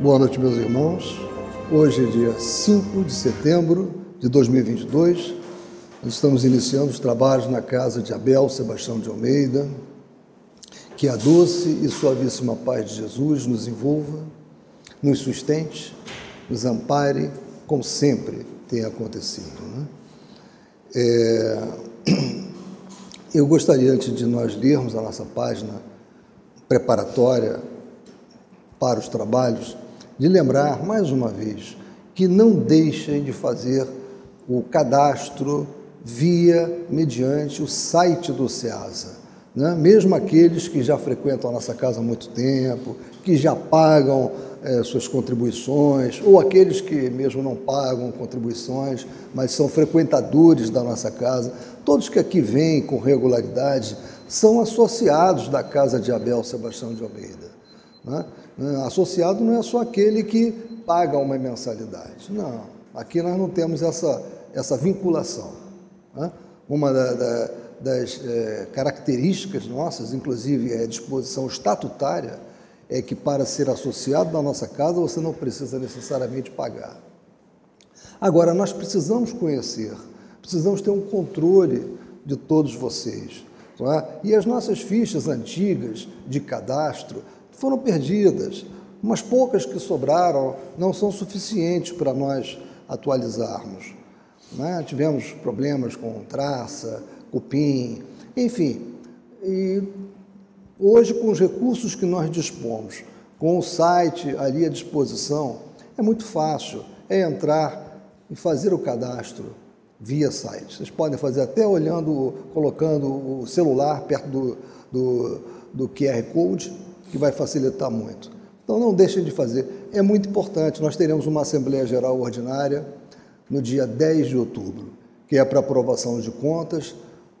Boa noite, meus irmãos. Hoje é dia 5 de setembro de 2022. Nós estamos iniciando os trabalhos na casa de Abel Sebastião de Almeida. Que a doce e suavíssima paz de Jesus nos envolva, nos sustente, nos ampare, como sempre tem acontecido. Né? É... Eu gostaria, antes de nós lermos a nossa página preparatória para os trabalhos, de lembrar mais uma vez que não deixem de fazer o cadastro via, mediante o site do SEASA. Né? Mesmo aqueles que já frequentam a nossa casa há muito tempo, que já pagam é, suas contribuições, ou aqueles que mesmo não pagam contribuições, mas são frequentadores da nossa casa, todos que aqui vêm com regularidade são associados da casa de Abel Sebastião de Almeida. Né? Associado não é só aquele que paga uma mensalidade. Não, aqui nós não temos essa, essa vinculação. Né? Uma da, da, das é, características nossas, inclusive é a disposição estatutária, é que para ser associado da nossa casa você não precisa necessariamente pagar. Agora, nós precisamos conhecer, precisamos ter um controle de todos vocês. É? E as nossas fichas antigas de cadastro, foram perdidas. Umas poucas que sobraram não são suficientes para nós atualizarmos. Né? Tivemos problemas com traça, cupim, enfim. E hoje, com os recursos que nós dispomos, com o site ali à disposição, é muito fácil. É entrar e fazer o cadastro via site. Vocês podem fazer até olhando, colocando o celular perto do, do, do QR Code que vai facilitar muito. Então não deixem de fazer, é muito importante. Nós teremos uma Assembleia Geral Ordinária no dia 10 de outubro, que é para aprovação de contas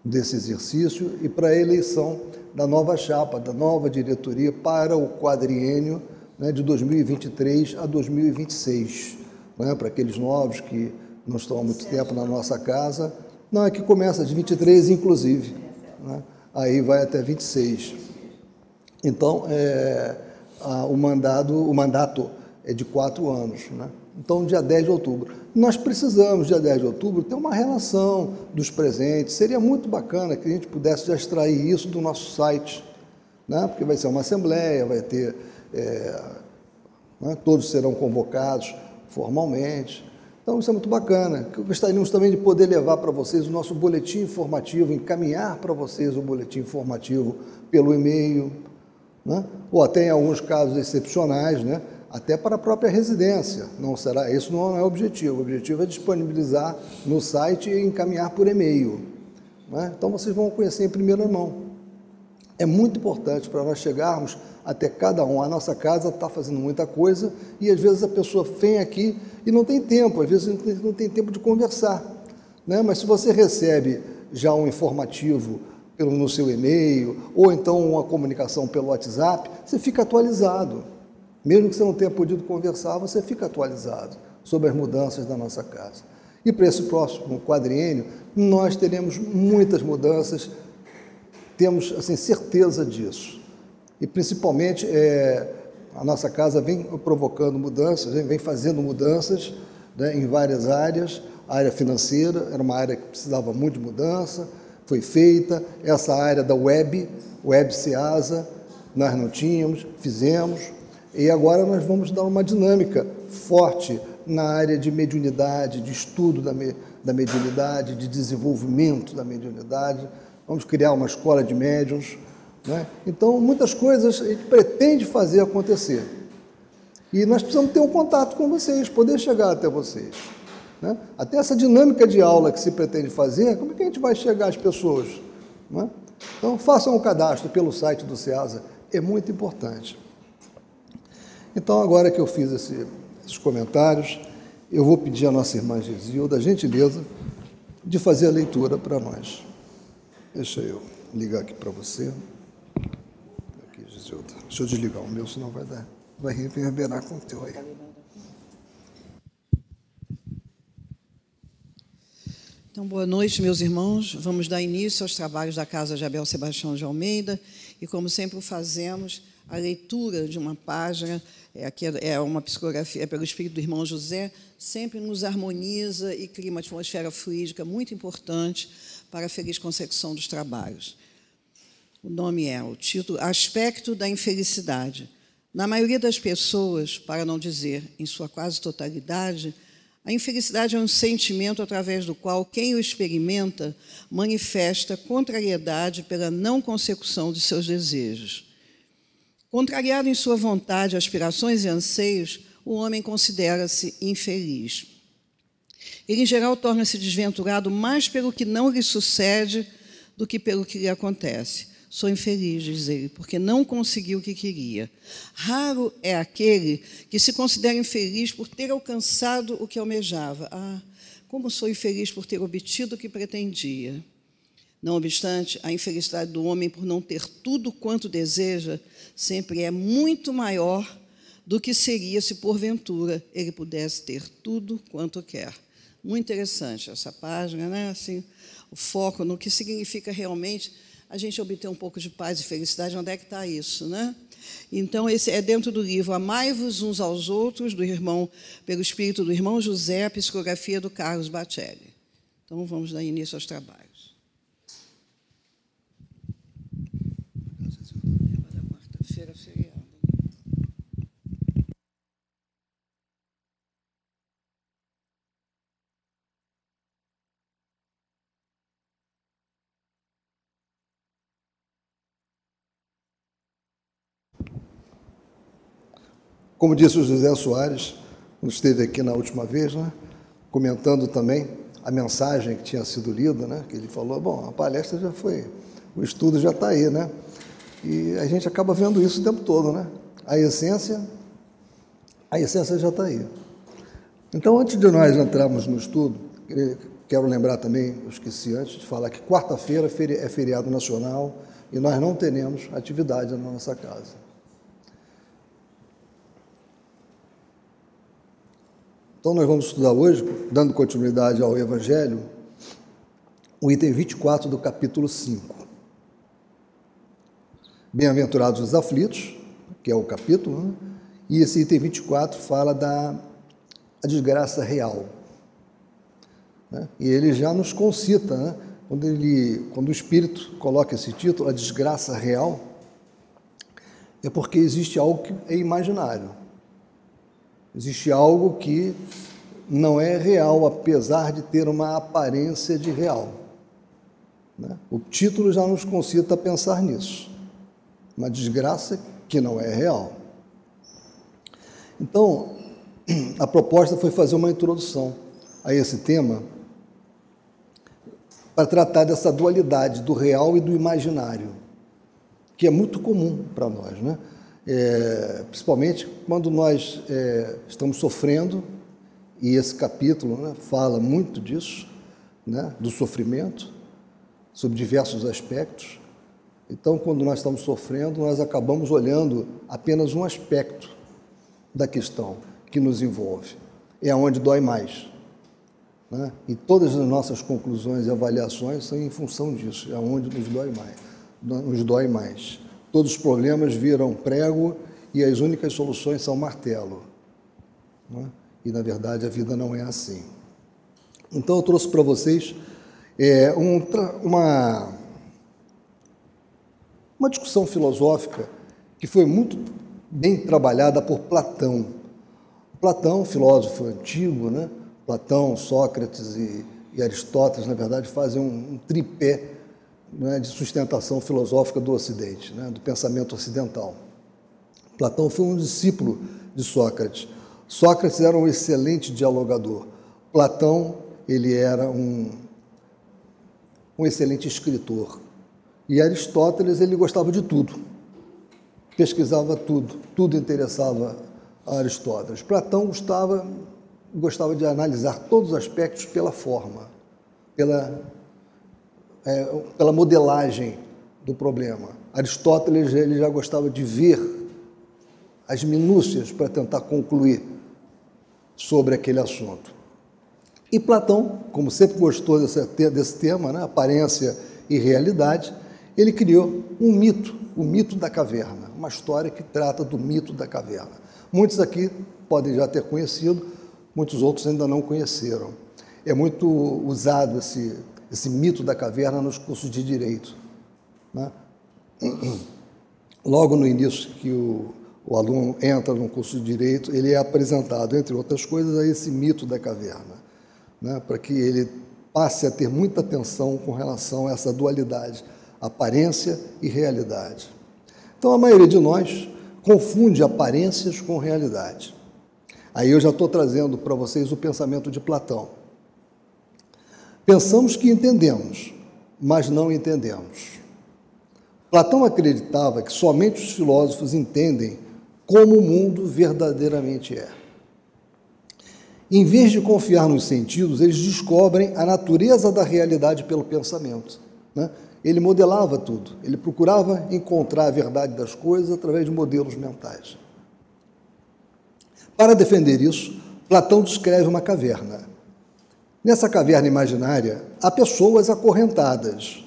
desse exercício e para a eleição da nova chapa, da nova diretoria para o quadriênio né, de 2023 a 2026. Né, para aqueles novos que não estão há muito tempo na nossa casa. Não, é que começa de 23, inclusive. Né, aí vai até 26. Então, é, a, o, mandado, o mandato é de quatro anos. Né? Então, dia 10 de outubro. Nós precisamos, dia 10 de outubro, ter uma relação dos presentes. Seria muito bacana que a gente pudesse já extrair isso do nosso site, né? porque vai ser uma assembleia, vai ter. É, né? todos serão convocados formalmente. Então, isso é muito bacana. Gostaríamos também de poder levar para vocês o nosso boletim informativo, encaminhar para vocês o boletim informativo pelo e-mail, né? ou até em alguns casos excepcionais, né? até para a própria residência. Não será, isso não é o objetivo. O objetivo é disponibilizar no site e encaminhar por e-mail. Né? Então vocês vão conhecer em primeira mão. É muito importante para nós chegarmos até cada um. A nossa casa está fazendo muita coisa e às vezes a pessoa vem aqui e não tem tempo, às vezes não tem tempo de conversar. Né? Mas se você recebe já um informativo pelo, no seu e-mail, ou então uma comunicação pelo WhatsApp, você fica atualizado. Mesmo que você não tenha podido conversar, você fica atualizado sobre as mudanças da nossa casa. E para esse próximo quadriênio, nós teremos muitas mudanças, temos assim, certeza disso. E principalmente é, a nossa casa vem provocando mudanças, vem fazendo mudanças né, em várias áreas. A área financeira era uma área que precisava muito de mudança, foi feita, essa área da web, web Seasa, nós não tínhamos, fizemos, e agora nós vamos dar uma dinâmica forte na área de mediunidade, de estudo da, me, da mediunidade, de desenvolvimento da mediunidade. Vamos criar uma escola de médiums. Né? Então, muitas coisas a gente pretende fazer acontecer. E nós precisamos ter um contato com vocês, poder chegar até vocês. Né? Até essa dinâmica de aula que se pretende fazer, como é que a gente vai chegar às pessoas? Né? Então, façam o cadastro pelo site do SEASA, é muito importante. Então, agora que eu fiz esse, esses comentários, eu vou pedir à nossa irmã Gisilda a gentileza de fazer a leitura para nós. Deixa eu ligar aqui para você. Aqui, Gisilda. Deixa eu desligar o meu, senão vai dar, vai reverberar com o teu aí. Então, boa noite, meus irmãos. Vamos dar início aos trabalhos da Casa de Abel Sebastião de Almeida e, como sempre fazemos, a leitura de uma página, é, aqui é uma psicografia é pelo espírito do irmão José, sempre nos harmoniza e cria uma atmosfera fluídica muito importante para a feliz consecução dos trabalhos. O nome é, o título, Aspecto da Infelicidade. Na maioria das pessoas, para não dizer em sua quase totalidade, a infelicidade é um sentimento através do qual quem o experimenta manifesta contrariedade pela não consecução de seus desejos. Contrariado em sua vontade, aspirações e anseios, o homem considera-se infeliz. Ele, em geral, torna-se desventurado mais pelo que não lhe sucede do que pelo que lhe acontece. Sou infeliz, diz ele, porque não conseguiu o que queria. Raro é aquele que se considera infeliz por ter alcançado o que almejava. Ah, como sou infeliz por ter obtido o que pretendia. Não obstante, a infelicidade do homem por não ter tudo quanto deseja sempre é muito maior do que seria se porventura ele pudesse ter tudo quanto quer. Muito interessante essa página, né? Assim, o foco no que significa realmente a gente obter um pouco de paz e felicidade, onde é que está isso, né? Então, esse é dentro do livro Amai-vos uns aos outros, do irmão, pelo espírito do irmão José, psicografia do Carlos Batelli. Então, vamos dar início aos trabalhos. Como disse o José Soares, quando esteve aqui na última vez, né, comentando também a mensagem que tinha sido lida, né, que ele falou, bom, a palestra já foi, o estudo já está aí, né? E a gente acaba vendo isso o tempo todo, né? A essência, a essência já está aí. Então, antes de nós entrarmos no estudo, quero lembrar também, eu esqueci antes de falar que quarta-feira é feriado nacional e nós não teremos atividade na nossa casa. Então, nós vamos estudar hoje, dando continuidade ao Evangelho, o item 24 do capítulo 5. Bem-aventurados os aflitos, que é o capítulo, né? e esse item 24 fala da desgraça real. Né? E ele já nos concita, né? quando, ele, quando o Espírito coloca esse título, a desgraça real, é porque existe algo que é imaginário. Existe algo que não é real, apesar de ter uma aparência de real. Né? O título já nos concita a pensar nisso. Uma desgraça que não é real. Então, a proposta foi fazer uma introdução a esse tema para tratar dessa dualidade do real e do imaginário, que é muito comum para nós, né? É, principalmente quando nós é, estamos sofrendo, e esse capítulo né, fala muito disso, né, do sofrimento, sobre diversos aspectos. Então, quando nós estamos sofrendo, nós acabamos olhando apenas um aspecto da questão que nos envolve. É onde dói mais. Né? E todas as nossas conclusões e avaliações são em função disso, é onde nos dói mais. Nos dói mais. Todos os problemas viram prego e as únicas soluções são martelo. É? E, na verdade, a vida não é assim. Então, eu trouxe para vocês é, um, uma, uma discussão filosófica que foi muito bem trabalhada por Platão. Platão, filósofo antigo, né? Platão, Sócrates e, e Aristóteles, na verdade, fazem um, um tripé né, de sustentação filosófica do Ocidente, né, do pensamento ocidental. Platão foi um discípulo de Sócrates. Sócrates era um excelente dialogador. Platão, ele era um, um excelente escritor. E Aristóteles, ele gostava de tudo. Pesquisava tudo, tudo interessava a Aristóteles. Platão gostava, gostava de analisar todos os aspectos pela forma, pela é, pela modelagem do problema. Aristóteles ele já gostava de ver as minúcias para tentar concluir sobre aquele assunto. E Platão, como sempre gostou desse, desse tema, né, aparência e realidade, ele criou um mito, o mito da caverna, uma história que trata do mito da caverna. Muitos aqui podem já ter conhecido, muitos outros ainda não conheceram. É muito usado esse, esse mito da caverna nos cursos de direito. Né? Logo no início que o, o aluno entra no curso de direito, ele é apresentado, entre outras coisas, a esse mito da caverna, né? para que ele passe a ter muita atenção com relação a essa dualidade, aparência e realidade. Então, a maioria de nós confunde aparências com realidade. Aí eu já estou trazendo para vocês o pensamento de Platão. Pensamos que entendemos, mas não entendemos. Platão acreditava que somente os filósofos entendem como o mundo verdadeiramente é. Em vez de confiar nos sentidos, eles descobrem a natureza da realidade pelo pensamento. Né? Ele modelava tudo, ele procurava encontrar a verdade das coisas através de modelos mentais. Para defender isso, Platão descreve uma caverna. Nessa caverna imaginária, há pessoas acorrentadas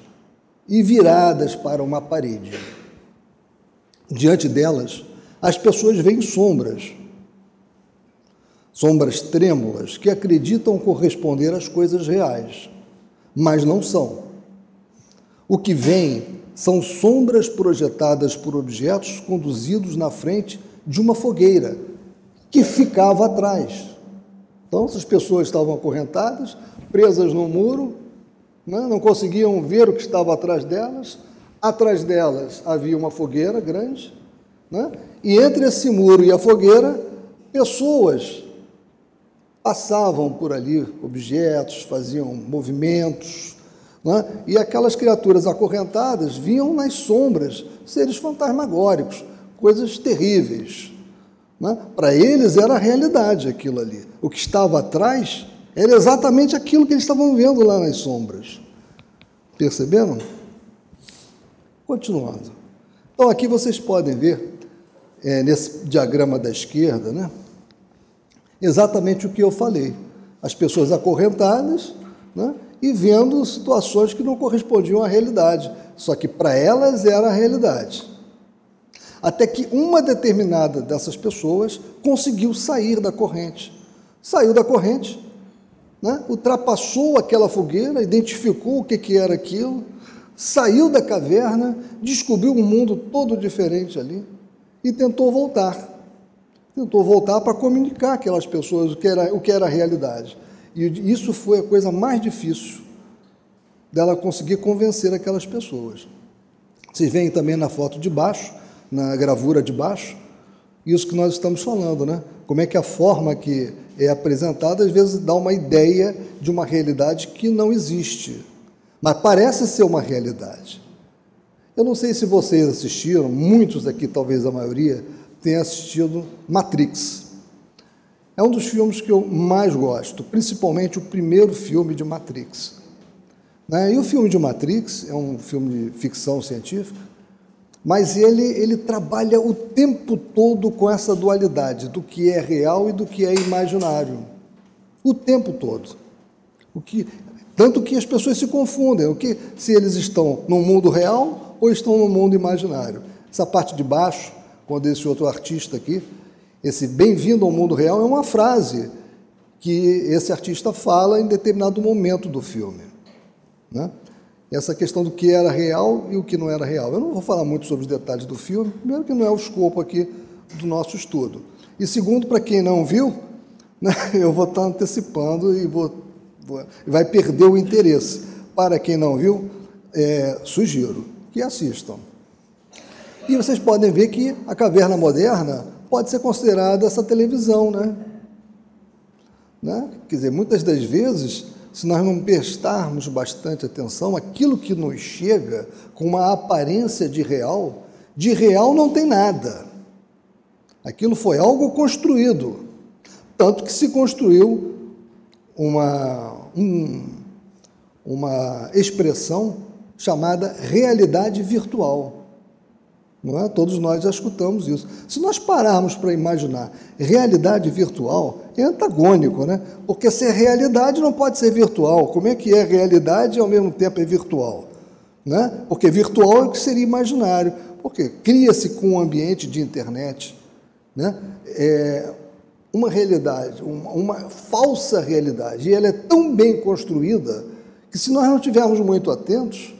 e viradas para uma parede. Diante delas, as pessoas veem sombras, sombras trêmulas que acreditam corresponder às coisas reais, mas não são. O que vem são sombras projetadas por objetos conduzidos na frente de uma fogueira que ficava atrás. Então, essas pessoas estavam acorrentadas, presas no muro, né? não conseguiam ver o que estava atrás delas. Atrás delas havia uma fogueira grande, né? e entre esse muro e a fogueira, pessoas passavam por ali, objetos, faziam movimentos, né? e aquelas criaturas acorrentadas viam nas sombras seres fantasmagóricos, coisas terríveis. Né? Para eles era a realidade aquilo ali. O que estava atrás era exatamente aquilo que eles estavam vendo lá nas sombras. Perceberam? Continuando. Então aqui vocês podem ver é, nesse diagrama da esquerda, né? Exatamente o que eu falei. As pessoas acorrentadas né? e vendo situações que não correspondiam à realidade. Só que para elas era a realidade. Até que uma determinada dessas pessoas conseguiu sair da corrente. Saiu da corrente, né? ultrapassou aquela fogueira, identificou o que, que era aquilo, saiu da caverna, descobriu um mundo todo diferente ali e tentou voltar. Tentou voltar para comunicar aquelas pessoas o que era, o que era a realidade. E isso foi a coisa mais difícil dela conseguir convencer aquelas pessoas. Vocês veem também na foto de baixo, na gravura de baixo, isso que nós estamos falando, né? Como é que a forma que é apresentada às vezes dá uma ideia de uma realidade que não existe, mas parece ser uma realidade. Eu não sei se vocês assistiram, muitos aqui, talvez a maioria, tenham assistido Matrix. É um dos filmes que eu mais gosto, principalmente o primeiro filme de Matrix. Né? E o filme de Matrix é um filme de ficção científica, mas ele, ele trabalha o tempo todo com essa dualidade do que é real e do que é imaginário. O tempo todo. O que, tanto que as pessoas se confundem, o que se eles estão no mundo real ou estão no mundo imaginário. Essa parte de baixo, quando esse outro artista aqui, esse bem-vindo ao mundo real, é uma frase que esse artista fala em determinado momento do filme. Né? Essa questão do que era real e o que não era real. Eu não vou falar muito sobre os detalhes do filme, primeiro que não é o escopo aqui do nosso estudo. E segundo, para quem não viu, né, eu vou estar antecipando e vou, vou, vai perder o interesse. Para quem não viu, é, sugiro que assistam. E vocês podem ver que a caverna moderna pode ser considerada essa televisão, né? né? Quer dizer, muitas das vezes, se nós não prestarmos bastante atenção, aquilo que nos chega com uma aparência de real, de real não tem nada. Aquilo foi algo construído, tanto que se construiu uma, um, uma expressão chamada realidade virtual. Não é? Todos nós já escutamos isso. Se nós pararmos para imaginar realidade virtual, é antagônico, né? Porque se é realidade não pode ser virtual. Como é que é realidade e ao mesmo tempo é virtual? Né? Porque virtual é o que seria imaginário. Porque cria-se com um ambiente de internet né, é, uma realidade, uma, uma falsa realidade. E ela é tão bem construída que, se nós não estivermos muito atentos,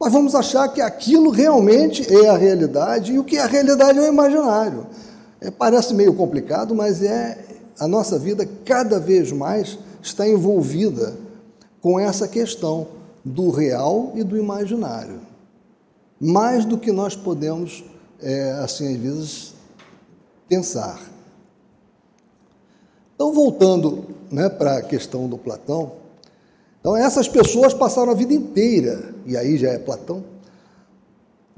nós vamos achar que aquilo realmente é a realidade e o que é a realidade é o imaginário. É, parece meio complicado, mas é a nossa vida cada vez mais está envolvida com essa questão do real e do imaginário. Mais do que nós podemos, é, assim, às vezes, pensar. Então, voltando né, para a questão do Platão, então essas pessoas passaram a vida inteira, e aí já é Platão,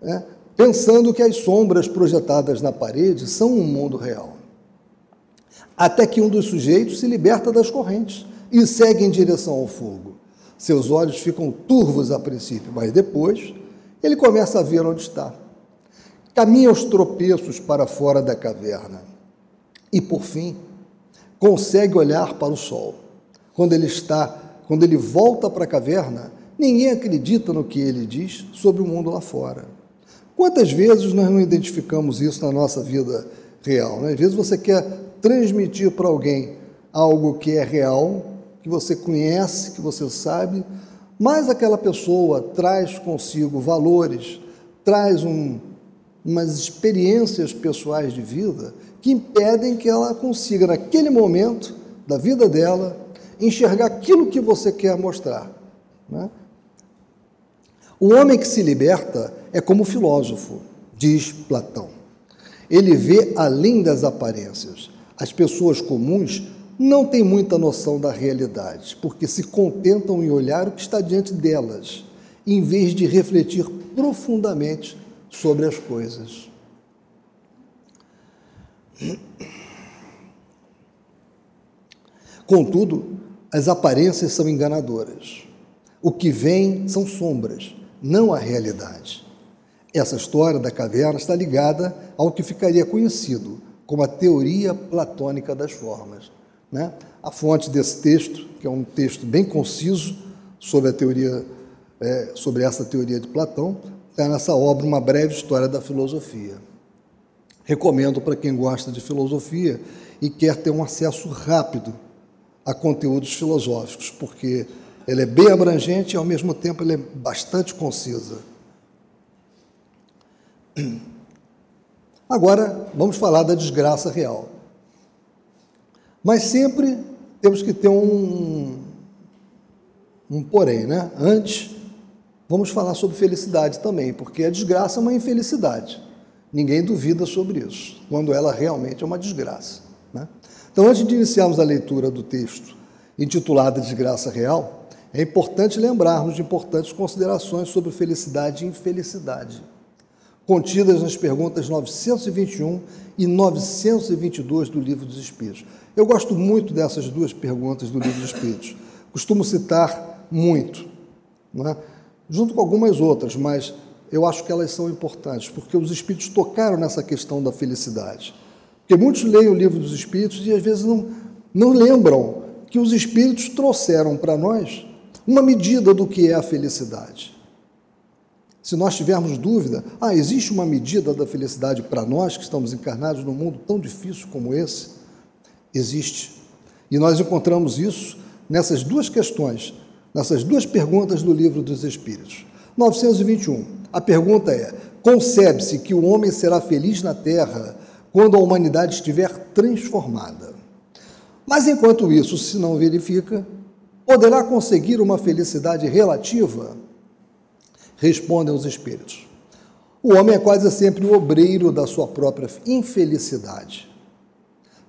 né, pensando que as sombras projetadas na parede são um mundo real. Até que um dos sujeitos se liberta das correntes e segue em direção ao fogo. Seus olhos ficam turvos a princípio, mas depois ele começa a ver onde está. Caminha aos tropeços para fora da caverna e, por fim, consegue olhar para o sol. Quando ele está, quando ele volta para a caverna, ninguém acredita no que ele diz sobre o mundo lá fora. Quantas vezes nós não identificamos isso na nossa vida real? Né? Às vezes você quer transmitir para alguém algo que é real, que você conhece, que você sabe, mas aquela pessoa traz consigo valores, traz um, umas experiências pessoais de vida que impedem que ela consiga, naquele momento da vida dela, enxergar aquilo que você quer mostrar. Né? O homem que se liberta é como o filósofo, diz Platão. Ele vê além das aparências. As pessoas comuns não têm muita noção da realidade, porque se contentam em olhar o que está diante delas, em vez de refletir profundamente sobre as coisas. Contudo, as aparências são enganadoras. O que vem são sombras, não a realidade. Essa história da caverna está ligada ao que ficaria conhecido como a teoria platônica das formas. Né? A fonte desse texto, que é um texto bem conciso sobre a teoria, é, sobre essa teoria de Platão, está nessa obra Uma Breve História da Filosofia. Recomendo para quem gosta de filosofia e quer ter um acesso rápido a conteúdos filosóficos, porque ela é bem abrangente e, ao mesmo tempo, ela é bastante concisa. Agora, vamos falar da desgraça real. Mas sempre temos que ter um, um porém, né? Antes, vamos falar sobre felicidade também, porque a desgraça é uma infelicidade. Ninguém duvida sobre isso, quando ela realmente é uma desgraça. Né? Então, antes de iniciarmos a leitura do texto intitulado Desgraça Real, é importante lembrarmos de importantes considerações sobre felicidade e infelicidade, contidas nas perguntas 921 e 922 do Livro dos Espíritos. Eu gosto muito dessas duas perguntas do Livro dos Espíritos. Costumo citar muito, é? junto com algumas outras, mas eu acho que elas são importantes, porque os espíritos tocaram nessa questão da felicidade. Porque muitos leem o livro dos espíritos e às vezes não, não lembram que os espíritos trouxeram para nós uma medida do que é a felicidade. Se nós tivermos dúvida, ah, existe uma medida da felicidade para nós que estamos encarnados num mundo tão difícil como esse? Existe. E nós encontramos isso nessas duas questões, nessas duas perguntas do livro dos Espíritos. 921. A pergunta é: concebe-se que o homem será feliz na terra quando a humanidade estiver transformada? Mas enquanto isso se não verifica, poderá conseguir uma felicidade relativa? Respondem os espíritos. O homem é quase sempre o obreiro da sua própria infelicidade.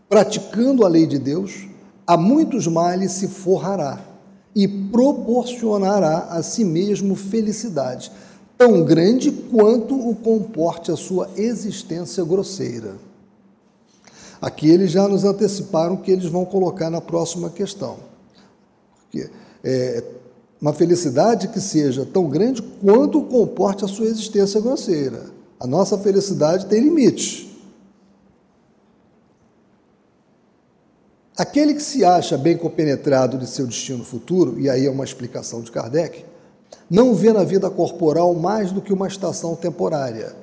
Praticando a lei de Deus, a muitos males se forrará e proporcionará a si mesmo felicidade tão grande quanto o comporte a sua existência grosseira. Aqui eles já nos anteciparam que eles vão colocar na próxima questão. Porque é uma felicidade que seja tão grande quanto comporte a sua existência grosseira. A nossa felicidade tem limites. Aquele que se acha bem compenetrado de seu destino futuro, e aí é uma explicação de Kardec, não vê na vida corporal mais do que uma estação temporária,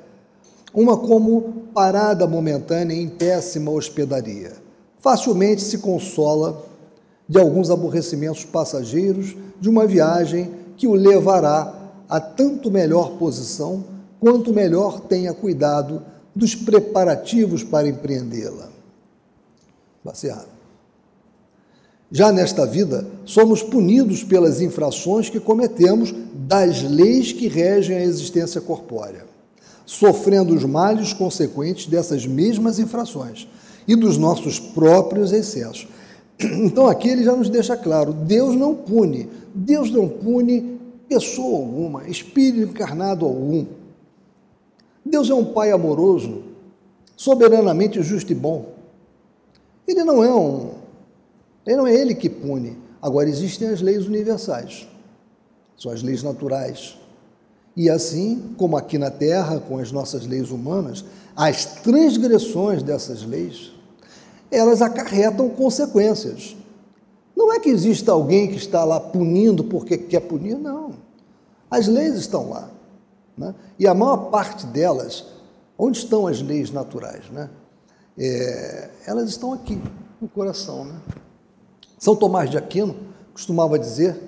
uma como parada momentânea em péssima hospedaria. Facilmente se consola de alguns aborrecimentos passageiros de uma viagem que o levará a tanto melhor posição quanto melhor tenha cuidado dos preparativos para empreendê-la. Baseado. Já nesta vida, somos punidos pelas infrações que cometemos das leis que regem a existência corpórea, sofrendo os males consequentes dessas mesmas infrações e dos nossos próprios excessos. Então aqui ele já nos deixa claro: Deus não pune, Deus não pune pessoa alguma, espírito encarnado algum. Deus é um Pai amoroso, soberanamente justo e bom. Ele não é um ele não é ele que pune. Agora existem as leis universais, são as leis naturais. E assim como aqui na Terra, com as nossas leis humanas, as transgressões dessas leis, elas acarretam consequências. Não é que exista alguém que está lá punindo porque quer punir, não. As leis estão lá. Né? E a maior parte delas, onde estão as leis naturais? Né? É, elas estão aqui, no coração. Né? São Tomás de Aquino costumava dizer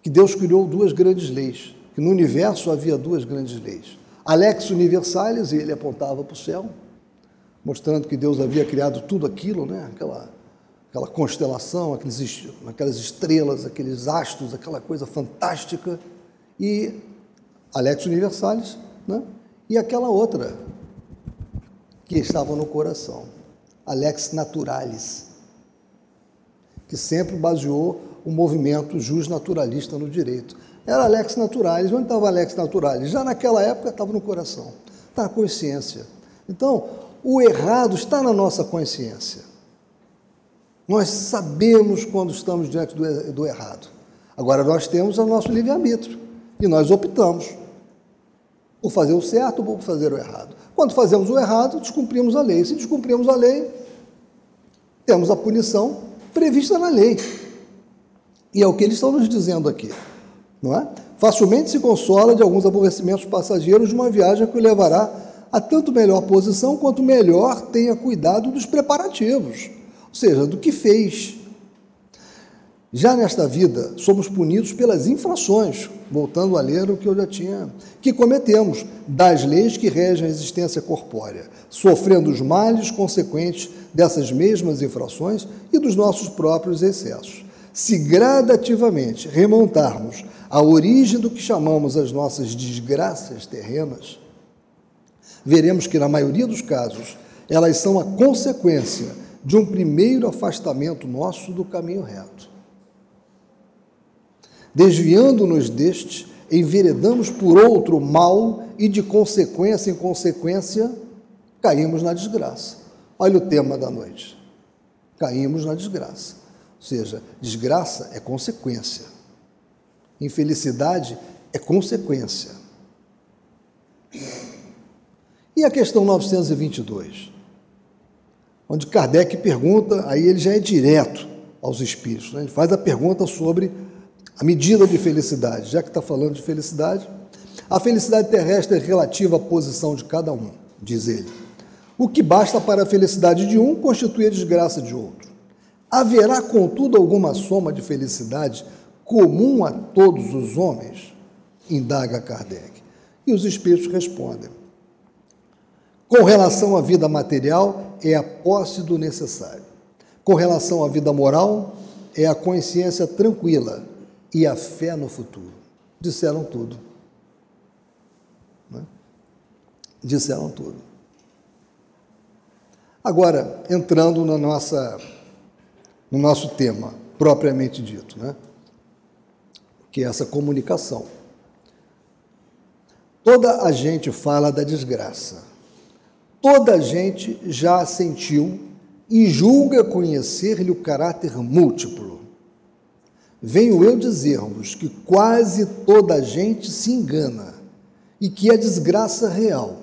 que Deus criou duas grandes leis, que no universo havia duas grandes leis. Alex Universalis, e ele apontava para o céu, mostrando que Deus havia criado tudo aquilo, né? aquela, aquela constelação, aqueles, aquelas estrelas, aqueles astros, aquela coisa fantástica, e Alex Universalis, né? e aquela outra que estava no coração, Alex Naturalis, que sempre baseou o movimento justnaturalista no direito. Era Alex Naturalis. Onde estava Alex Naturalis? Já naquela época estava no coração, está na consciência. Então, o errado está na nossa consciência. Nós sabemos quando estamos diante do, do errado. Agora, nós temos o nosso livre-arbítrio e nós optamos por fazer o certo ou por fazer o errado. Quando fazemos o errado, descumprimos a lei. Se descumprimos a lei, temos a punição prevista na lei. E é o que eles estão nos dizendo aqui, não é? Facilmente se consola de alguns aborrecimentos passageiros de uma viagem que o levará a tanto melhor posição quanto melhor tenha cuidado dos preparativos, ou seja, do que fez. Já nesta vida, somos punidos pelas infrações, voltando a ler o que eu já tinha, que cometemos, das leis que regem a existência corpórea, sofrendo os males consequentes dessas mesmas infrações e dos nossos próprios excessos. Se gradativamente remontarmos à origem do que chamamos as nossas desgraças terrenas, veremos que, na maioria dos casos, elas são a consequência de um primeiro afastamento nosso do caminho reto. Desviando-nos deste, enveredamos por outro mal e, de consequência em consequência, caímos na desgraça. Olha o tema da noite. Caímos na desgraça. Ou seja, desgraça é consequência. Infelicidade é consequência. E a questão 922? Onde Kardec pergunta, aí ele já é direto aos espíritos, né? ele faz a pergunta sobre a medida de felicidade. Já que está falando de felicidade, a felicidade terrestre é relativa à posição de cada um, diz ele. O que basta para a felicidade de um constitui a desgraça de outro. Haverá, contudo, alguma soma de felicidade comum a todos os homens? Indaga Kardec. E os espíritos respondem: com relação à vida material, é a posse do necessário. Com relação à vida moral, é a consciência tranquila e a fé no futuro. Disseram tudo. Né? Disseram tudo. Agora, entrando na nossa, no nosso tema propriamente dito, né? que é essa comunicação. Toda a gente fala da desgraça. Toda a gente já sentiu e julga conhecer-lhe o caráter múltiplo. Venho eu dizer-vos que quase toda a gente se engana e que a desgraça real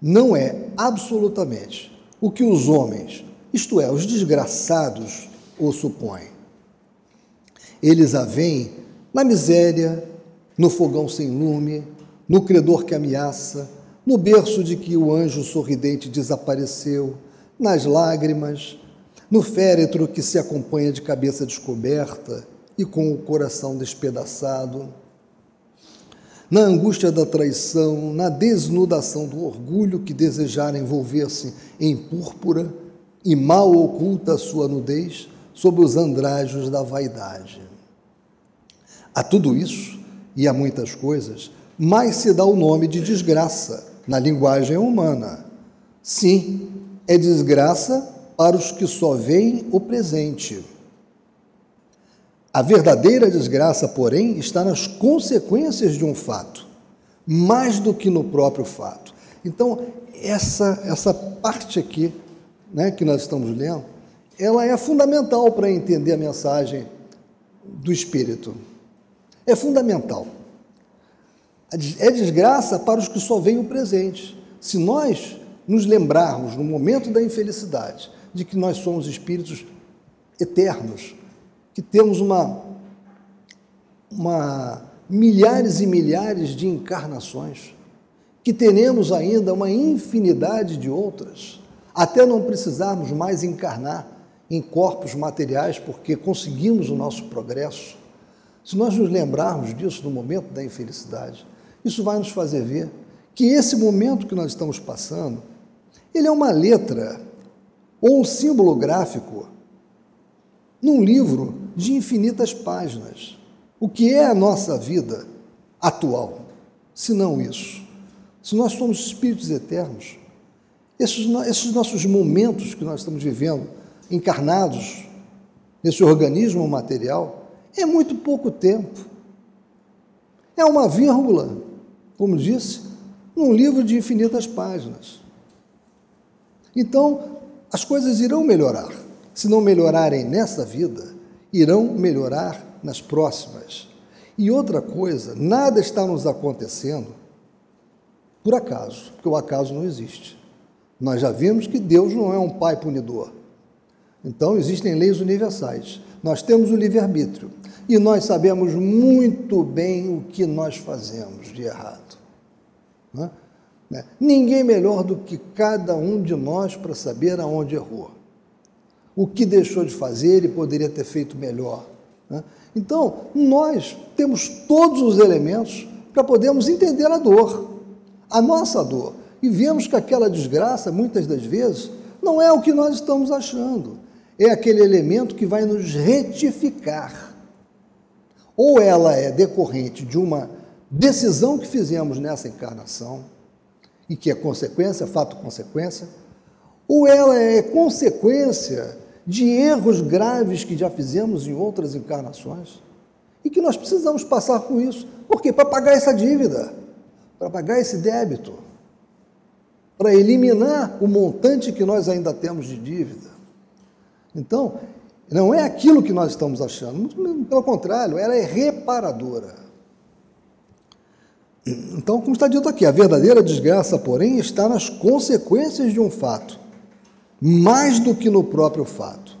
não é absolutamente o que os homens, isto é, os desgraçados, o supõem. Eles a veem na miséria, no fogão sem lume, no credor que ameaça, no berço de que o anjo sorridente desapareceu, nas lágrimas, no féretro que se acompanha de cabeça descoberta e com o coração despedaçado, na angústia da traição, na desnudação do orgulho que desejara envolver-se em púrpura e mal oculta a sua nudez sob os andrajos da vaidade. A tudo isso, e a muitas coisas, mais se dá o nome de desgraça na linguagem humana. Sim, é desgraça para os que só veem o presente. A verdadeira desgraça, porém, está nas consequências de um fato, mais do que no próprio fato. Então, essa, essa parte aqui né, que nós estamos lendo, ela é fundamental para entender a mensagem do Espírito. É fundamental. É desgraça para os que só veem o presente. Se nós nos lembrarmos, no momento da infelicidade, de que nós somos espíritos eternos, que temos uma, uma milhares e milhares de encarnações, que teremos ainda uma infinidade de outras, até não precisarmos mais encarnar em corpos materiais, porque conseguimos o nosso progresso. Se nós nos lembrarmos disso no momento da infelicidade, isso vai nos fazer ver que esse momento que nós estamos passando, ele é uma letra ou um símbolo gráfico num livro de infinitas páginas. O que é a nossa vida atual, se não isso? Se nós somos espíritos eternos, esses, esses nossos momentos que nós estamos vivendo, encarnados nesse organismo material, é muito pouco tempo. É uma vírgula, como disse, num livro de infinitas páginas. Então, as coisas irão melhorar. Se não melhorarem nessa vida, irão melhorar nas próximas. E outra coisa, nada está nos acontecendo por acaso, porque o acaso não existe. Nós já vimos que Deus não é um pai punidor. Então, existem leis universais. Nós temos o livre-arbítrio. E nós sabemos muito bem o que nós fazemos de errado. Né? Né? Ninguém melhor do que cada um de nós para saber aonde errou. O que deixou de fazer e poderia ter feito melhor. Né? Então, nós temos todos os elementos para podermos entender a dor, a nossa dor. E vemos que aquela desgraça, muitas das vezes, não é o que nós estamos achando. É aquele elemento que vai nos retificar. Ou ela é decorrente de uma decisão que fizemos nessa encarnação, e que é consequência, fato-consequência, ou ela é consequência de erros graves que já fizemos em outras encarnações e que nós precisamos passar com isso. Por quê? Para pagar essa dívida, para pagar esse débito, para eliminar o montante que nós ainda temos de dívida. Então, não é aquilo que nós estamos achando, pelo contrário, ela é reparadora. Então, como está dito aqui, a verdadeira desgraça, porém, está nas consequências de um fato, mais do que no próprio fato.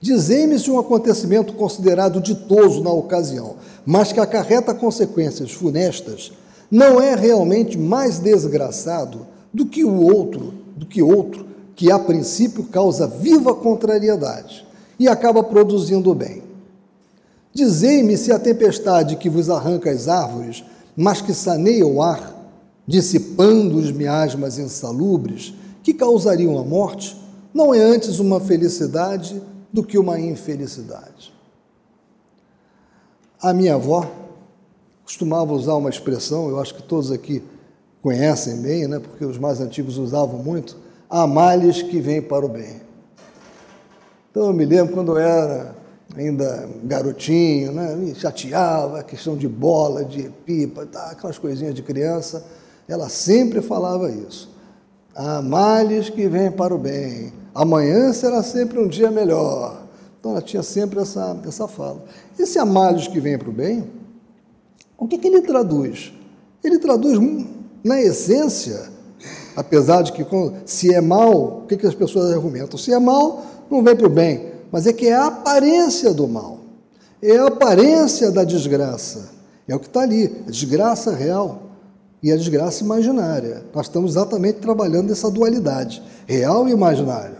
Dizei-me se um acontecimento considerado ditoso na ocasião, mas que acarreta consequências funestas, não é realmente mais desgraçado do que o outro, do que outro que a princípio causa viva contrariedade e acaba produzindo o bem. Dizei-me se a tempestade que vos arranca as árvores, mas que saneia o ar, dissipando os miasmas insalubres, que causariam a morte, não é antes uma felicidade do que uma infelicidade. A minha avó costumava usar uma expressão, eu acho que todos aqui conhecem bem, né, porque os mais antigos usavam muito, há males que vêm para o bem. Então eu me lembro quando eu era ainda garotinho, né? me chateava, questão de bola, de pipa, tá, aquelas coisinhas de criança. Ela sempre falava isso. Há males que vêm para o bem. Amanhã será sempre um dia melhor. Então ela tinha sempre essa, essa fala. Esse há males que vêm para o bem, o que, que ele traduz? Ele traduz, hum, na essência, apesar de que se é mal, o que, que as pessoas argumentam? Se é mal, não vem para o bem mas é que é a aparência do mal, é a aparência da desgraça, é o que está ali, a desgraça real. e a desgraça imaginária. Nós estamos exatamente trabalhando essa dualidade, real e imaginário.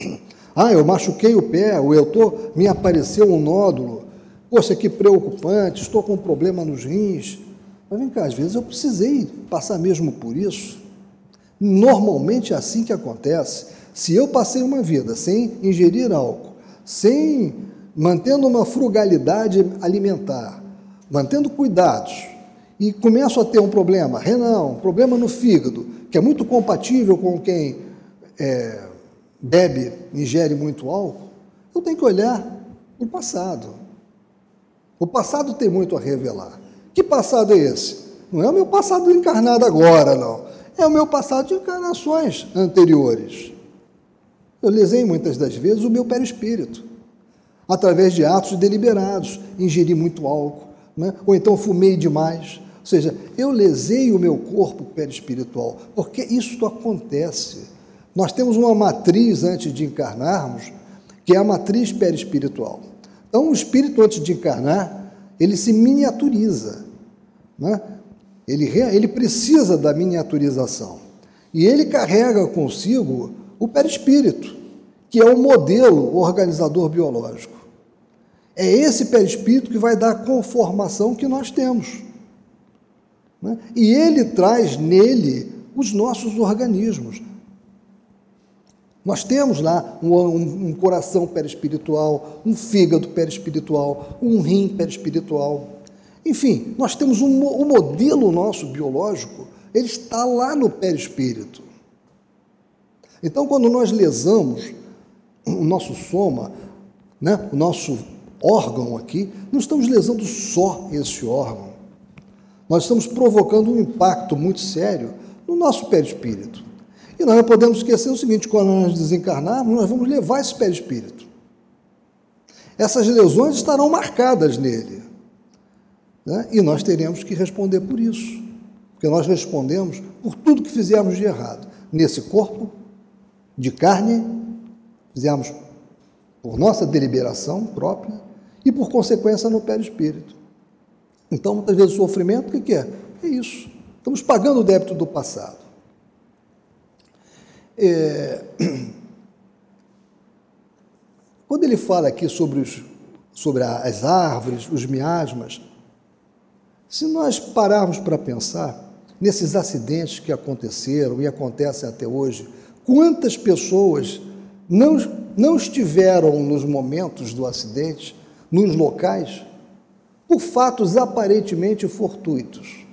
Ah, eu machuquei o pé, ou eu tô, me apareceu um nódulo. Poxa, que preocupante, estou com um problema nos rins. Mas vem cá, às vezes eu precisei passar mesmo por isso. Normalmente é assim que acontece. Se eu passei uma vida sem ingerir álcool, sem mantendo uma frugalidade alimentar, mantendo cuidados, e começo a ter um problema renal, um problema no fígado, que é muito compatível com quem é, bebe, ingere muito álcool, eu tenho que olhar o passado. O passado tem muito a revelar. Que passado é esse? Não é o meu passado encarnado agora, não. É o meu passado de encarnações anteriores. Eu lesei muitas das vezes o meu perispírito, através de atos deliberados, ingeri muito álcool, né? ou então fumei demais, ou seja, eu lesei o meu corpo perispiritual, porque isso acontece. Nós temos uma matriz antes de encarnarmos, que é a matriz perispiritual. Então, o espírito, antes de encarnar, ele se miniaturiza. Né? Ele, ele precisa da miniaturização. E ele carrega consigo o perispírito, que é o modelo organizador biológico. É esse perispírito que vai dar a conformação que nós temos. Né? E ele traz nele os nossos organismos. Nós temos lá um, um, um, coração perispiritual, um fígado perispiritual, um rim perispiritual. Enfim, nós temos um, o modelo nosso biológico, ele está lá no perispírito. Então, quando nós lesamos o nosso soma, né, o nosso órgão aqui, não estamos lesando só esse órgão. Nós estamos provocando um impacto muito sério no nosso perispírito. E nós não podemos esquecer o seguinte: quando nós desencarnarmos, nós vamos levar esse perispírito. Essas lesões estarão marcadas nele. Né? E nós teremos que responder por isso. Porque nós respondemos por tudo que fizemos de errado. Nesse corpo, de carne, fizemos por nossa deliberação própria e, por consequência, no perispírito. Então, muitas vezes, o sofrimento, o que é? É isso. Estamos pagando o débito do passado. É... Quando ele fala aqui sobre, os, sobre as árvores, os miasmas, se nós pararmos para pensar nesses acidentes que aconteceram e acontecem até hoje, quantas pessoas não, não estiveram nos momentos do acidente, nos locais, por fatos aparentemente fortuitos.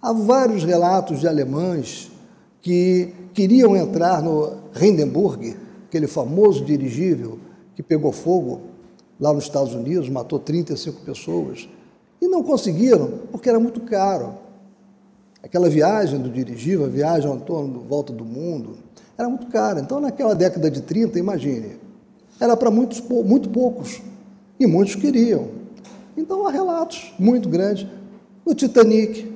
Há vários relatos de alemães que queriam entrar no Hindenburg, aquele famoso dirigível que pegou fogo lá nos Estados Unidos, matou 35 pessoas, e não conseguiram porque era muito caro. Aquela viagem do dirigível, a viagem ao torno volta do mundo, era muito cara. Então, naquela década de 30, imagine, era para muitos, muito poucos, e muitos queriam. Então há relatos muito grandes. No Titanic,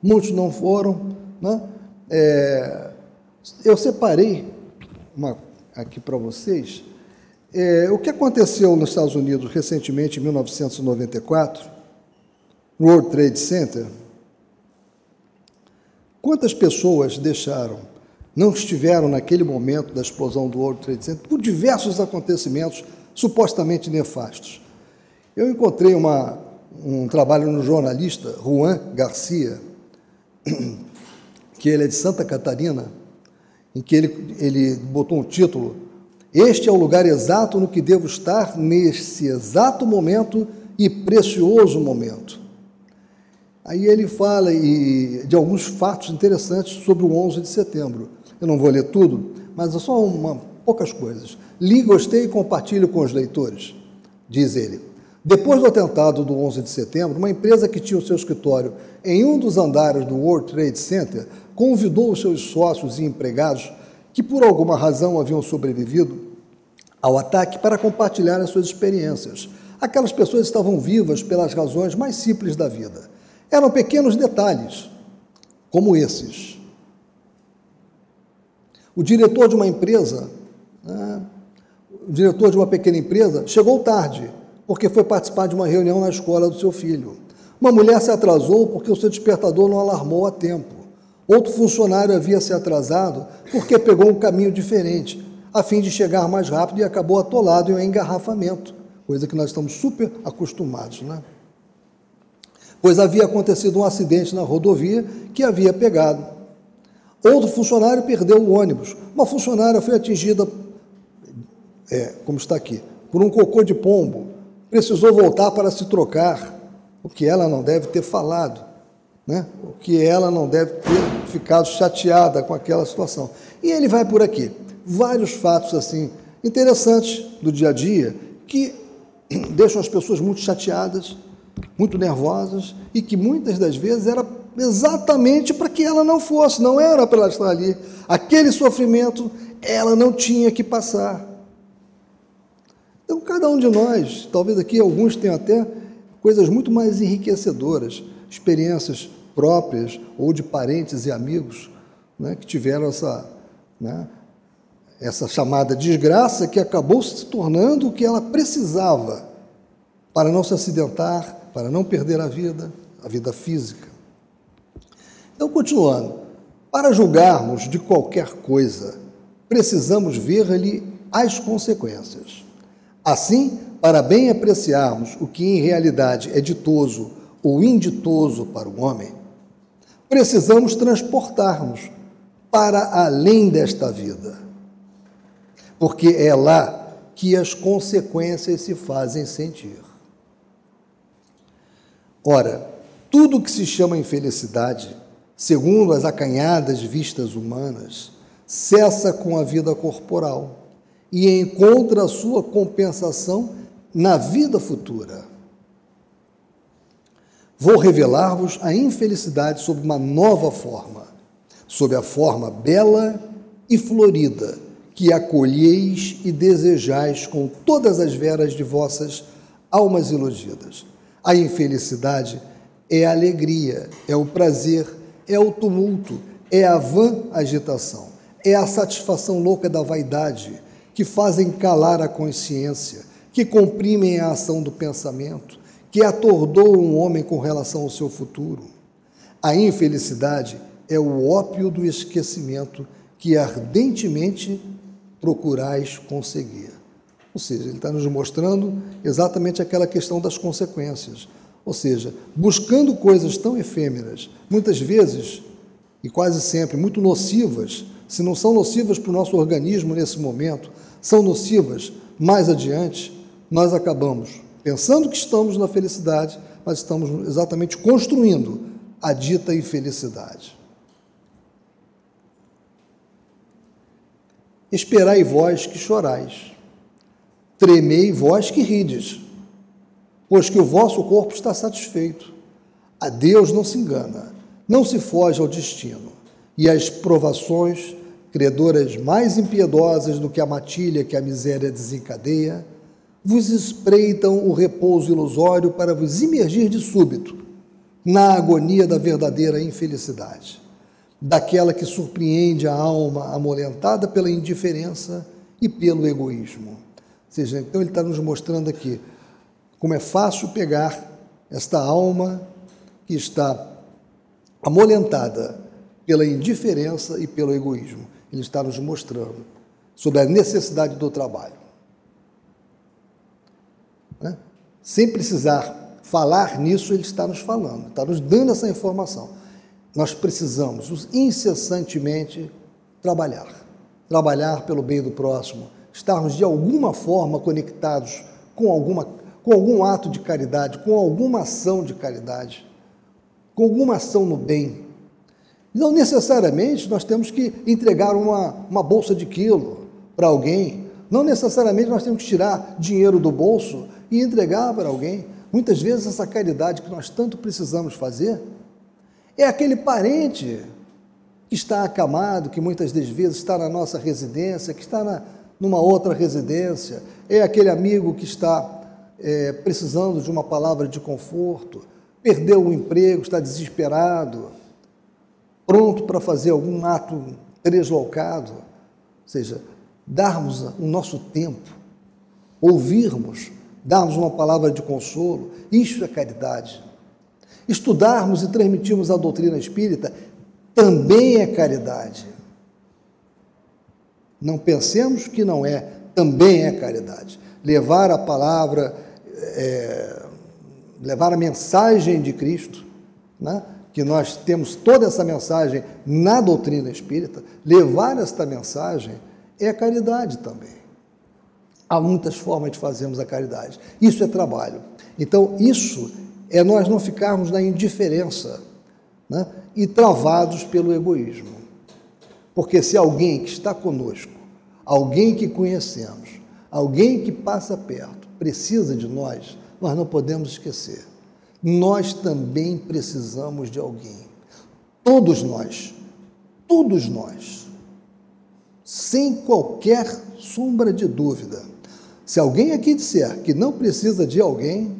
muitos não foram. Né? É, eu separei uma aqui para vocês. É, o que aconteceu nos Estados Unidos recentemente, em 1994, no World Trade Center? Quantas pessoas deixaram, não estiveram naquele momento da explosão do World Trade Center por diversos acontecimentos supostamente nefastos? Eu encontrei uma, um trabalho no jornalista Juan Garcia, que ele é de Santa Catarina, em que ele, ele botou um título: Este é o lugar exato no que devo estar nesse exato momento e precioso momento. Aí ele fala e, de alguns fatos interessantes sobre o 11 de setembro. Eu não vou ler tudo, mas é só uma, poucas coisas. Li, gostei e compartilho com os leitores, diz ele. Depois do atentado do 11 de setembro, uma empresa que tinha o seu escritório em um dos andares do World Trade Center convidou os seus sócios e empregados, que por alguma razão haviam sobrevivido ao ataque, para compartilhar as suas experiências. Aquelas pessoas estavam vivas pelas razões mais simples da vida. Eram pequenos detalhes, como esses. O diretor de uma empresa, né, o diretor de uma pequena empresa, chegou tarde porque foi participar de uma reunião na escola do seu filho. Uma mulher se atrasou porque o seu despertador não alarmou a tempo. Outro funcionário havia se atrasado porque pegou um caminho diferente, a fim de chegar mais rápido e acabou atolado em um engarrafamento, coisa que nós estamos super acostumados, né? Pois havia acontecido um acidente na rodovia que havia pegado. Outro funcionário perdeu o ônibus. Uma funcionária foi atingida, é, como está aqui, por um cocô de pombo. Precisou voltar para se trocar, o que ela não deve ter falado, né? o que ela não deve ter ficado chateada com aquela situação. E ele vai por aqui. Vários fatos assim interessantes do dia a dia que deixam as pessoas muito chateadas, muito nervosas e que muitas das vezes era exatamente para que ela não fosse, não era para ela estar ali. Aquele sofrimento ela não tinha que passar. Então, cada um de nós, talvez aqui alguns tenham até coisas muito mais enriquecedoras, experiências próprias ou de parentes e amigos né, que tiveram essa, né, essa chamada desgraça que acabou se tornando o que ela precisava para não se acidentar, para não perder a vida, a vida física. Então, continuando, para julgarmos de qualquer coisa, precisamos ver-lhe as consequências. Assim, para bem apreciarmos o que em realidade é ditoso ou inditoso para o homem, precisamos transportarmos para além desta vida, porque é lá que as consequências se fazem sentir. Ora, tudo que se chama infelicidade, segundo as acanhadas vistas humanas, cessa com a vida corporal e encontra a sua compensação na vida futura. Vou revelar-vos a infelicidade sob uma nova forma, sob a forma bela e florida, que acolheis e desejais com todas as veras de vossas almas iludidas. A infelicidade é a alegria, é o prazer, é o tumulto, é a vã agitação, é a satisfação louca da vaidade, que fazem calar a consciência, que comprimem a ação do pensamento, que atordoam um homem com relação ao seu futuro. A infelicidade é o ópio do esquecimento que ardentemente procurais conseguir. Ou seja, ele está nos mostrando exatamente aquela questão das consequências. Ou seja, buscando coisas tão efêmeras, muitas vezes e quase sempre muito nocivas, se não são nocivas para o nosso organismo nesse momento, são nocivas mais adiante, nós acabamos pensando que estamos na felicidade, mas estamos exatamente construindo a dita infelicidade. Esperai vós que chorais Tremei vós que rides, pois que o vosso corpo está satisfeito. A Deus não se engana, não se foge ao destino. E as provações, credoras mais impiedosas do que a matilha que a miséria desencadeia, vos espreitam o repouso ilusório para vos imergir de súbito na agonia da verdadeira infelicidade, daquela que surpreende a alma amolentada pela indiferença e pelo egoísmo seja, então ele está nos mostrando aqui como é fácil pegar esta alma que está amolentada pela indiferença e pelo egoísmo. Ele está nos mostrando sobre a necessidade do trabalho. Né? Sem precisar falar nisso, ele está nos falando, está nos dando essa informação. Nós precisamos incessantemente trabalhar. Trabalhar pelo bem do próximo, estarmos de alguma forma conectados com, alguma, com algum ato de caridade, com alguma ação de caridade, com alguma ação no bem. Não necessariamente nós temos que entregar uma, uma bolsa de quilo para alguém, não necessariamente nós temos que tirar dinheiro do bolso e entregar para alguém. Muitas vezes essa caridade que nós tanto precisamos fazer é aquele parente que está acamado, que muitas das vezes está na nossa residência, que está na, numa outra residência, é aquele amigo que está é, precisando de uma palavra de conforto, perdeu o emprego, está desesperado, pronto para fazer algum ato deslocado, ou seja, darmos o nosso tempo, ouvirmos, darmos uma palavra de consolo, isso é caridade. Estudarmos e transmitirmos a doutrina espírita também é caridade. Não pensemos que não é, também é caridade. Levar a palavra, é, levar a mensagem de Cristo, né? que nós temos toda essa mensagem na doutrina espírita, levar esta mensagem é caridade também. Há muitas formas de fazermos a caridade. Isso é trabalho. Então, isso é nós não ficarmos na indiferença né? e travados pelo egoísmo. Porque se alguém que está conosco, alguém que conhecemos, alguém que passa perto, precisa de nós, nós não podemos esquecer. Nós também precisamos de alguém. Todos nós, todos nós, sem qualquer sombra de dúvida se alguém aqui disser que não precisa de alguém,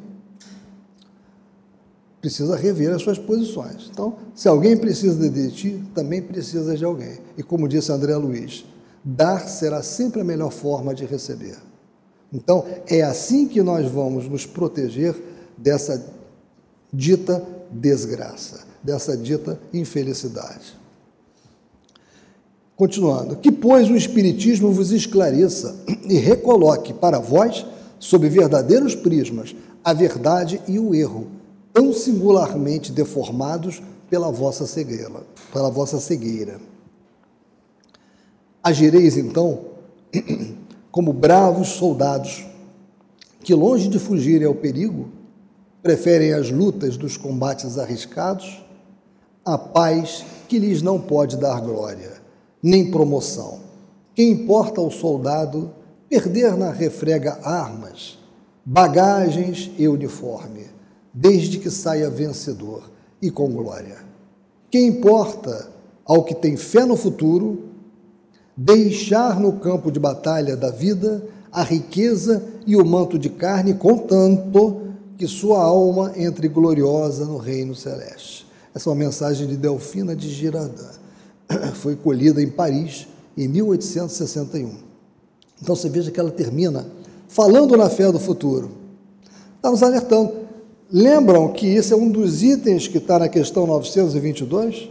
precisa rever as suas posições. Então, se alguém precisa de ti, também precisa de alguém. E como disse André Luiz, dar será sempre a melhor forma de receber. Então, é assim que nós vamos nos proteger dessa dita desgraça, dessa dita infelicidade. Continuando, que, pois, o Espiritismo vos esclareça e recoloque para vós, sob verdadeiros prismas, a verdade e o erro, tão singularmente deformados pela vossa cegueira. Pela vossa cegueira. Agireis, então, como bravos soldados, que, longe de fugirem ao perigo, preferem as lutas dos combates arriscados à paz que lhes não pode dar glória nem promoção. Que importa ao soldado perder na refrega armas, bagagens e uniforme, desde que saia vencedor e com glória. Que importa ao que tem fé no futuro deixar no campo de batalha da vida a riqueza e o manto de carne, contanto que sua alma entre gloriosa no reino celeste. Essa é uma mensagem de Delfina de Girardin foi colhida em Paris em 1861. Então você veja que ela termina falando na fé do futuro. Está nos alertando. Lembram que isso é um dos itens que está na questão 922?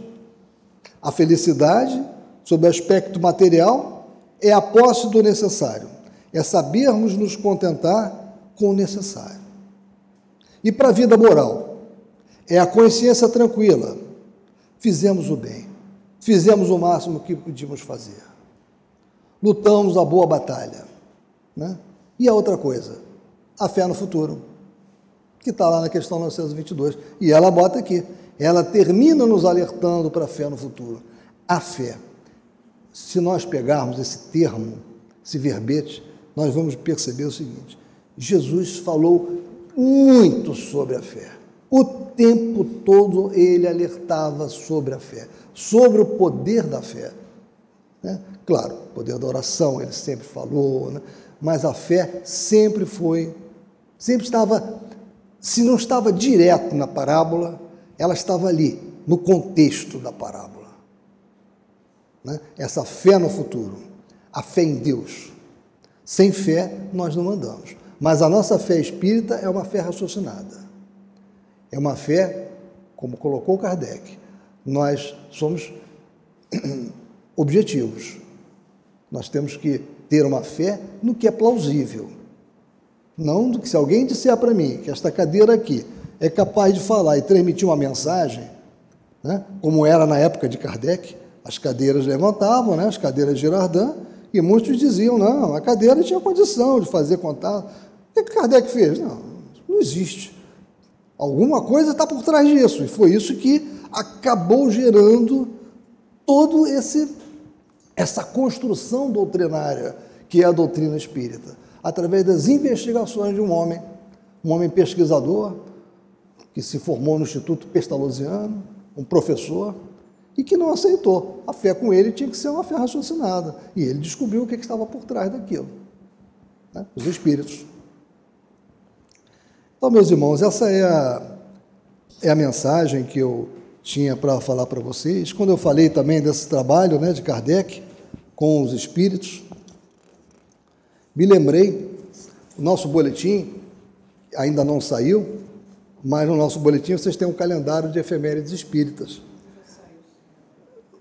A felicidade, sob o aspecto material, é a posse do necessário, é sabermos nos contentar com o necessário. E para a vida moral, é a consciência tranquila, fizemos o bem. Fizemos o máximo que podíamos fazer. Lutamos a boa batalha. Né? E a outra coisa, a fé no futuro, que está lá na questão 922. E ela bota aqui. Ela termina nos alertando para a fé no futuro. A fé. Se nós pegarmos esse termo, esse verbete, nós vamos perceber o seguinte: Jesus falou muito sobre a fé. O tempo todo ele alertava sobre a fé sobre o poder da fé. Né? Claro, o poder da oração, ele sempre falou, né? mas a fé sempre foi, sempre estava, se não estava direto na parábola, ela estava ali, no contexto da parábola. Né? Essa fé no futuro, a fé em Deus. Sem fé, nós não andamos. Mas a nossa fé espírita é uma fé raciocinada. É uma fé, como colocou Kardec, nós somos objetivos. Nós temos que ter uma fé no que é plausível. Não que se alguém disser para mim que esta cadeira aqui é capaz de falar e transmitir uma mensagem, né, como era na época de Kardec, as cadeiras levantavam, né, as cadeiras de Girardin, e muitos diziam, não, a cadeira tinha condição de fazer contato. O que Kardec fez? Não, não existe. Alguma coisa está por trás disso, e foi isso que acabou gerando todo esse essa construção doutrinária que é a doutrina espírita, através das investigações de um homem, um homem pesquisador que se formou no Instituto Pestalozziano, um professor e que não aceitou. A fé com ele tinha que ser uma fé raciocinada. E ele descobriu o que estava por trás daquilo. Né? Os espíritos. Então, meus irmãos, essa é a, é a mensagem que eu tinha para falar para vocês. Quando eu falei também desse trabalho né, de Kardec com os espíritos, me lembrei, o nosso boletim ainda não saiu, Mas no nosso boletim vocês têm um calendário de efemérides espíritas.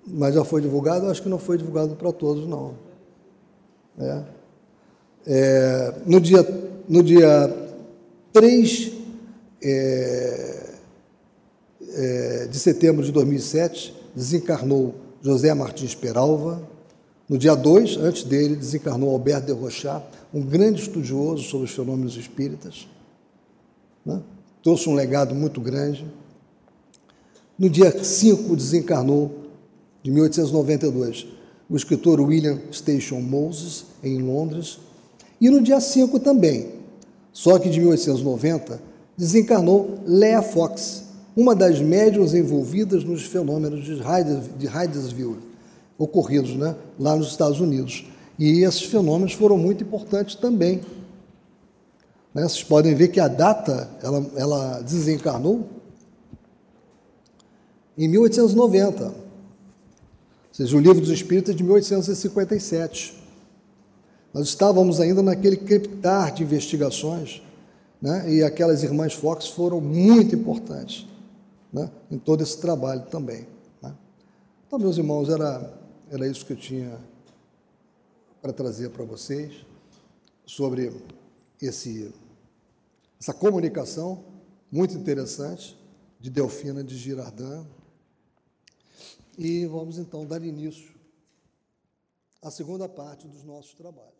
Mas já foi divulgado? Acho que não foi divulgado para todos, não. É. É, no, dia, no dia 3 é, é, de setembro de 2007, desencarnou José Martins Peralva. No dia 2, antes dele, desencarnou Alberto de Rochat, um grande estudioso sobre os fenômenos espíritas. Né? Trouxe um legado muito grande. No dia 5, desencarnou, de 1892, o escritor William Station Moses, em Londres. E no dia 5 também, só que de 1890, desencarnou Lea Fox, uma das médiums envolvidas nos fenômenos de Hydesville, ocorridos né, lá nos Estados Unidos. E esses fenômenos foram muito importantes também. Né, vocês podem ver que a data, ela, ela desencarnou em 1890. Ou seja, o Livro dos Espíritos é de 1857. Nós estávamos ainda naquele criptar de investigações, né, e aquelas irmãs Fox foram muito importantes né, em todo esse trabalho também. Né. Então, meus irmãos, era, era isso que eu tinha para trazer para vocês sobre esse, essa comunicação muito interessante de Delfina de Girardin. E vamos então dar início à segunda parte dos nossos trabalhos.